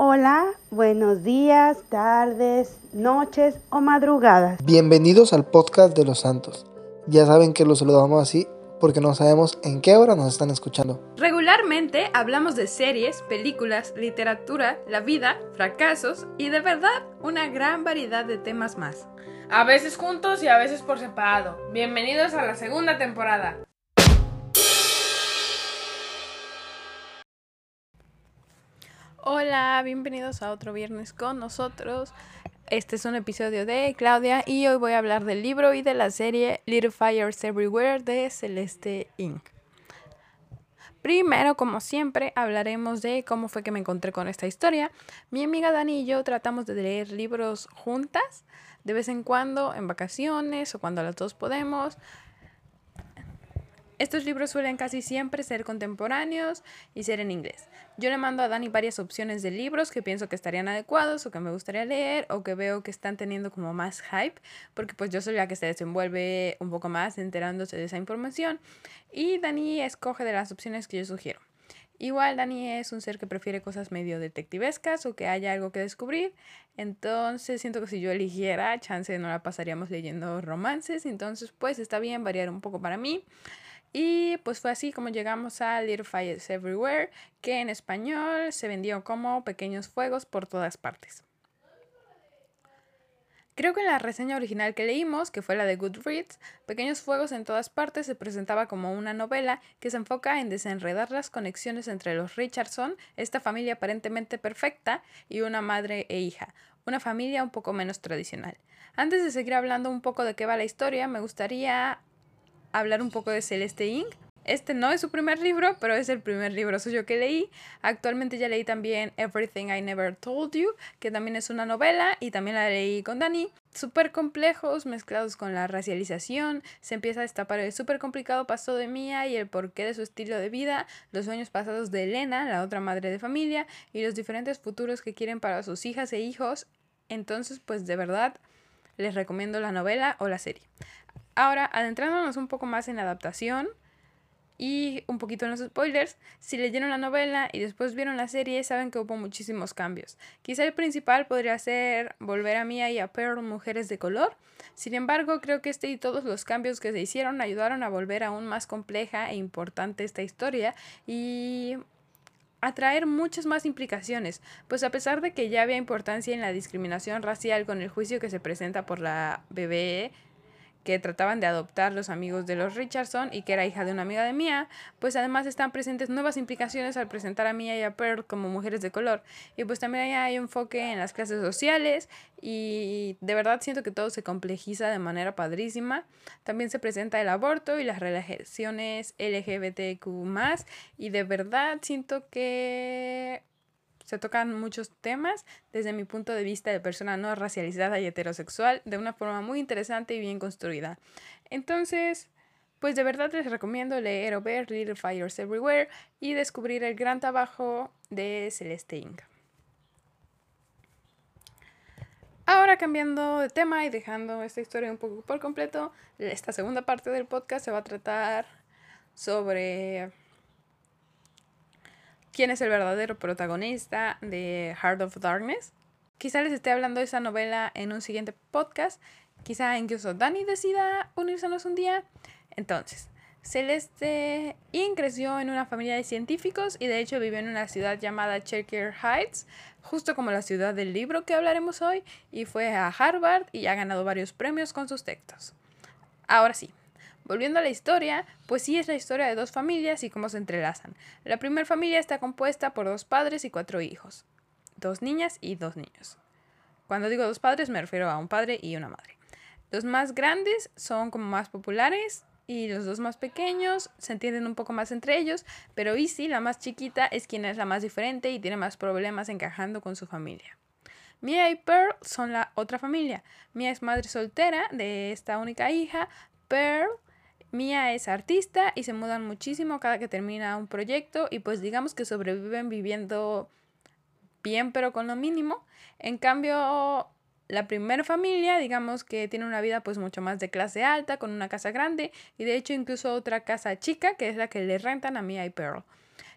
Hola, buenos días, tardes, noches o madrugadas. Bienvenidos al podcast de los santos. Ya saben que los saludamos así porque no sabemos en qué hora nos están escuchando. Regularmente hablamos de series, películas, literatura, la vida, fracasos y de verdad una gran variedad de temas más. A veces juntos y a veces por separado. Bienvenidos a la segunda temporada. Hola, bienvenidos a otro viernes con nosotros. Este es un episodio de Claudia y hoy voy a hablar del libro y de la serie Little Fires Everywhere de Celeste Inc. Primero, como siempre, hablaremos de cómo fue que me encontré con esta historia. Mi amiga Dani y yo tratamos de leer libros juntas, de vez en cuando, en vacaciones o cuando las dos podemos. Estos libros suelen casi siempre ser contemporáneos y ser en inglés. Yo le mando a Dani varias opciones de libros que pienso que estarían adecuados o que me gustaría leer o que veo que están teniendo como más hype, porque pues yo soy la que se desenvuelve un poco más enterándose de esa información y Dani escoge de las opciones que yo sugiero. Igual Dani es un ser que prefiere cosas medio detectivescas o que haya algo que descubrir. Entonces siento que si yo eligiera, chance no la pasaríamos leyendo romances. Entonces pues está bien variar un poco para mí. Y pues fue así como llegamos a Little Fires Everywhere, que en español se vendió como Pequeños Fuegos por todas partes. Creo que en la reseña original que leímos, que fue la de Goodreads, Pequeños Fuegos en todas partes se presentaba como una novela que se enfoca en desenredar las conexiones entre los Richardson, esta familia aparentemente perfecta, y una madre e hija, una familia un poco menos tradicional. Antes de seguir hablando un poco de qué va la historia, me gustaría hablar un poco de Celeste Inc. Este no es su primer libro, pero es el primer libro suyo que leí. Actualmente ya leí también Everything I Never Told You, que también es una novela y también la leí con Dani. Súper complejos, mezclados con la racialización. Se empieza a destapar el súper complicado paso de Mia y el porqué de su estilo de vida, los sueños pasados de Elena, la otra madre de familia, y los diferentes futuros que quieren para sus hijas e hijos. Entonces, pues de verdad, les recomiendo la novela o la serie. Ahora, adentrándonos un poco más en la adaptación y un poquito en los spoilers, si leyeron la novela y después vieron la serie, saben que hubo muchísimos cambios. Quizá el principal podría ser volver a Mia y a Pearl mujeres de color. Sin embargo, creo que este y todos los cambios que se hicieron ayudaron a volver aún más compleja e importante esta historia y a traer muchas más implicaciones, pues a pesar de que ya había importancia en la discriminación racial con el juicio que se presenta por la BBE, que trataban de adoptar los amigos de los Richardson y que era hija de una amiga de Mia, pues además están presentes nuevas implicaciones al presentar a Mia y a Pearl como mujeres de color. Y pues también hay enfoque en las clases sociales y de verdad siento que todo se complejiza de manera padrísima. También se presenta el aborto y las relaciones LGBTQ y de verdad siento que se tocan muchos temas desde mi punto de vista de persona no racializada y heterosexual de una forma muy interesante y bien construida. Entonces, pues de verdad les recomiendo leer o ver Little Fires Everywhere y descubrir el gran trabajo de Celeste Inc. Ahora cambiando de tema y dejando esta historia un poco por completo, esta segunda parte del podcast se va a tratar sobre quién es el verdadero protagonista de Heart of Darkness. Quizá les esté hablando de esa novela en un siguiente podcast. Quizá incluso Dani decida unírsenos un día. Entonces, Celeste Ian creció en una familia de científicos y de hecho vive en una ciudad llamada Cherker Heights, justo como la ciudad del libro que hablaremos hoy, y fue a Harvard y ha ganado varios premios con sus textos. Ahora sí, Volviendo a la historia, pues sí es la historia de dos familias y cómo se entrelazan. La primera familia está compuesta por dos padres y cuatro hijos, dos niñas y dos niños. Cuando digo dos padres me refiero a un padre y una madre. Los más grandes son como más populares y los dos más pequeños se entienden un poco más entre ellos, pero Izzy, la más chiquita, es quien es la más diferente y tiene más problemas encajando con su familia. Mia y Pearl son la otra familia. Mia es madre soltera de esta única hija. Pearl Mia es artista y se mudan muchísimo cada que termina un proyecto y pues digamos que sobreviven viviendo bien pero con lo mínimo. En cambio, la primera familia, digamos que tiene una vida pues mucho más de clase alta, con una casa grande y de hecho incluso otra casa chica que es la que le rentan a Mia y Pearl.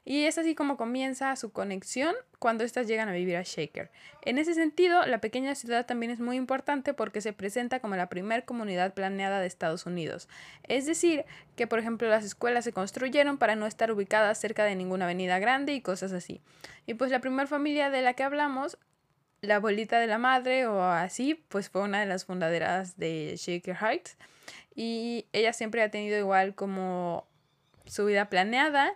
Y es así como comienza su conexión cuando éstas llegan a vivir a Shaker. En ese sentido, la pequeña ciudad también es muy importante porque se presenta como la primer comunidad planeada de Estados Unidos. Es decir, que por ejemplo las escuelas se construyeron para no estar ubicadas cerca de ninguna avenida grande y cosas así. Y pues la primera familia de la que hablamos la abuelita de la madre o así, pues fue una de las fundadoras de Shaker Heights. Y ella siempre ha tenido igual como su vida planeada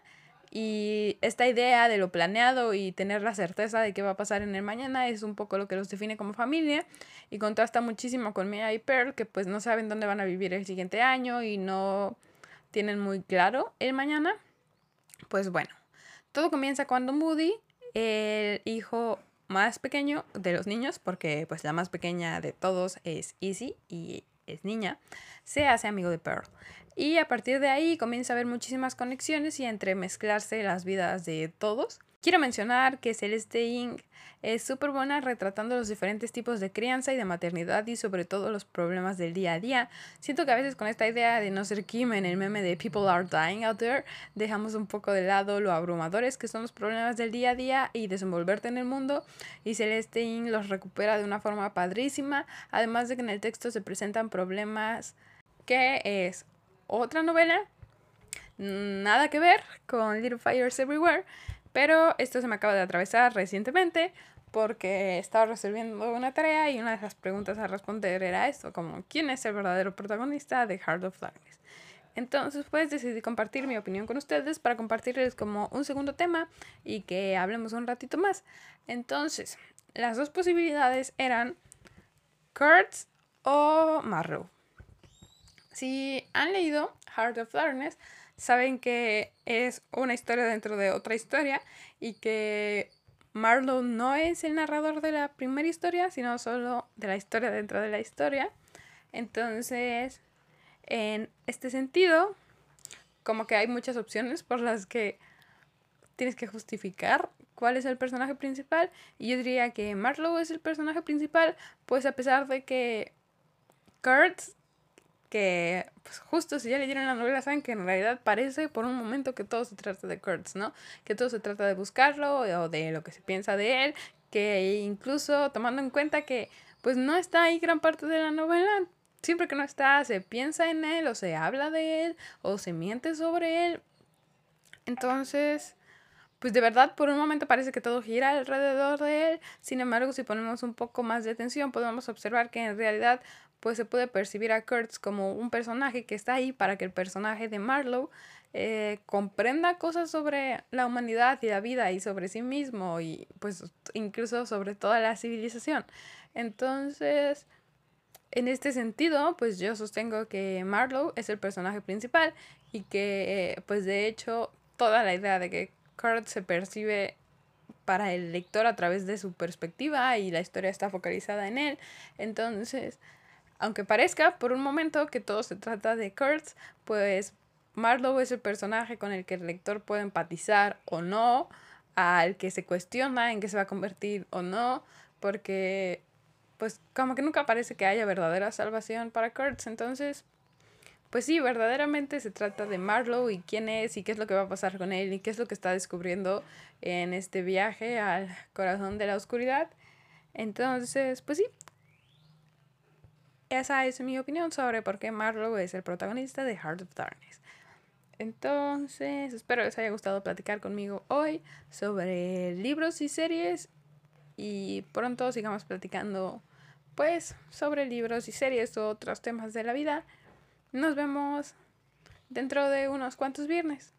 y esta idea de lo planeado y tener la certeza de qué va a pasar en el mañana es un poco lo que los define como familia y contrasta muchísimo con Mia y Pearl que pues no saben dónde van a vivir el siguiente año y no tienen muy claro el mañana. Pues bueno, todo comienza cuando Moody, el hijo más pequeño de los niños, porque pues la más pequeña de todos es Easy y es niña, se hace amigo de Pearl. Y a partir de ahí comienza a haber muchísimas conexiones y entremezclarse las vidas de todos. Quiero mencionar que Celeste Inc. es súper buena retratando los diferentes tipos de crianza y de maternidad y sobre todo los problemas del día a día. Siento que a veces con esta idea de no ser Kim en el meme de People are dying out there, dejamos un poco de lado lo abrumadores que son los problemas del día a día y desenvolverte en el mundo. Y Celeste Inc. los recupera de una forma padrísima, además de que en el texto se presentan problemas que es otra novela, nada que ver con Little Fires Everywhere pero esto se me acaba de atravesar recientemente porque estaba resolviendo una tarea y una de las preguntas a responder era esto, como ¿quién es el verdadero protagonista de Heart of Darkness? Entonces, pues decidí compartir mi opinión con ustedes para compartirles como un segundo tema y que hablemos un ratito más. Entonces, las dos posibilidades eran Kurtz o Marrow. Si han leído Heart of Darkness, saben que es una historia dentro de otra historia y que Marlowe no es el narrador de la primera historia, sino solo de la historia dentro de la historia. Entonces, en este sentido, como que hay muchas opciones por las que tienes que justificar cuál es el personaje principal. Y yo diría que Marlowe es el personaje principal, pues a pesar de que Kurtz que pues justo si ya leyeron la novela saben que en realidad parece por un momento que todo se trata de Kurtz, ¿no? Que todo se trata de buscarlo o de lo que se piensa de él, que incluso tomando en cuenta que pues no está ahí gran parte de la novela, siempre que no está se piensa en él o se habla de él o se miente sobre él. Entonces, pues de verdad por un momento parece que todo gira alrededor de él. Sin embargo, si ponemos un poco más de atención, podemos observar que en realidad pues se puede percibir a Kurtz como un personaje que está ahí para que el personaje de Marlowe eh, comprenda cosas sobre la humanidad y la vida y sobre sí mismo y pues incluso sobre toda la civilización. Entonces, en este sentido, pues yo sostengo que Marlowe es el personaje principal y que pues de hecho toda la idea de que Kurt se percibe para el lector a través de su perspectiva y la historia está focalizada en él. Entonces, aunque parezca por un momento que todo se trata de Kurtz, pues Marlowe es el personaje con el que el lector puede empatizar o no, al que se cuestiona en qué se va a convertir o no, porque pues como que nunca parece que haya verdadera salvación para Kurtz, entonces pues sí, verdaderamente se trata de Marlowe y quién es y qué es lo que va a pasar con él y qué es lo que está descubriendo en este viaje al corazón de la oscuridad. Entonces, pues sí, esa es mi opinión sobre por qué Marlowe es el protagonista de Heart of Darkness. Entonces, espero les haya gustado platicar conmigo hoy sobre libros y series y pronto sigamos platicando pues sobre libros y series o otros temas de la vida. Nos vemos dentro de unos cuantos viernes.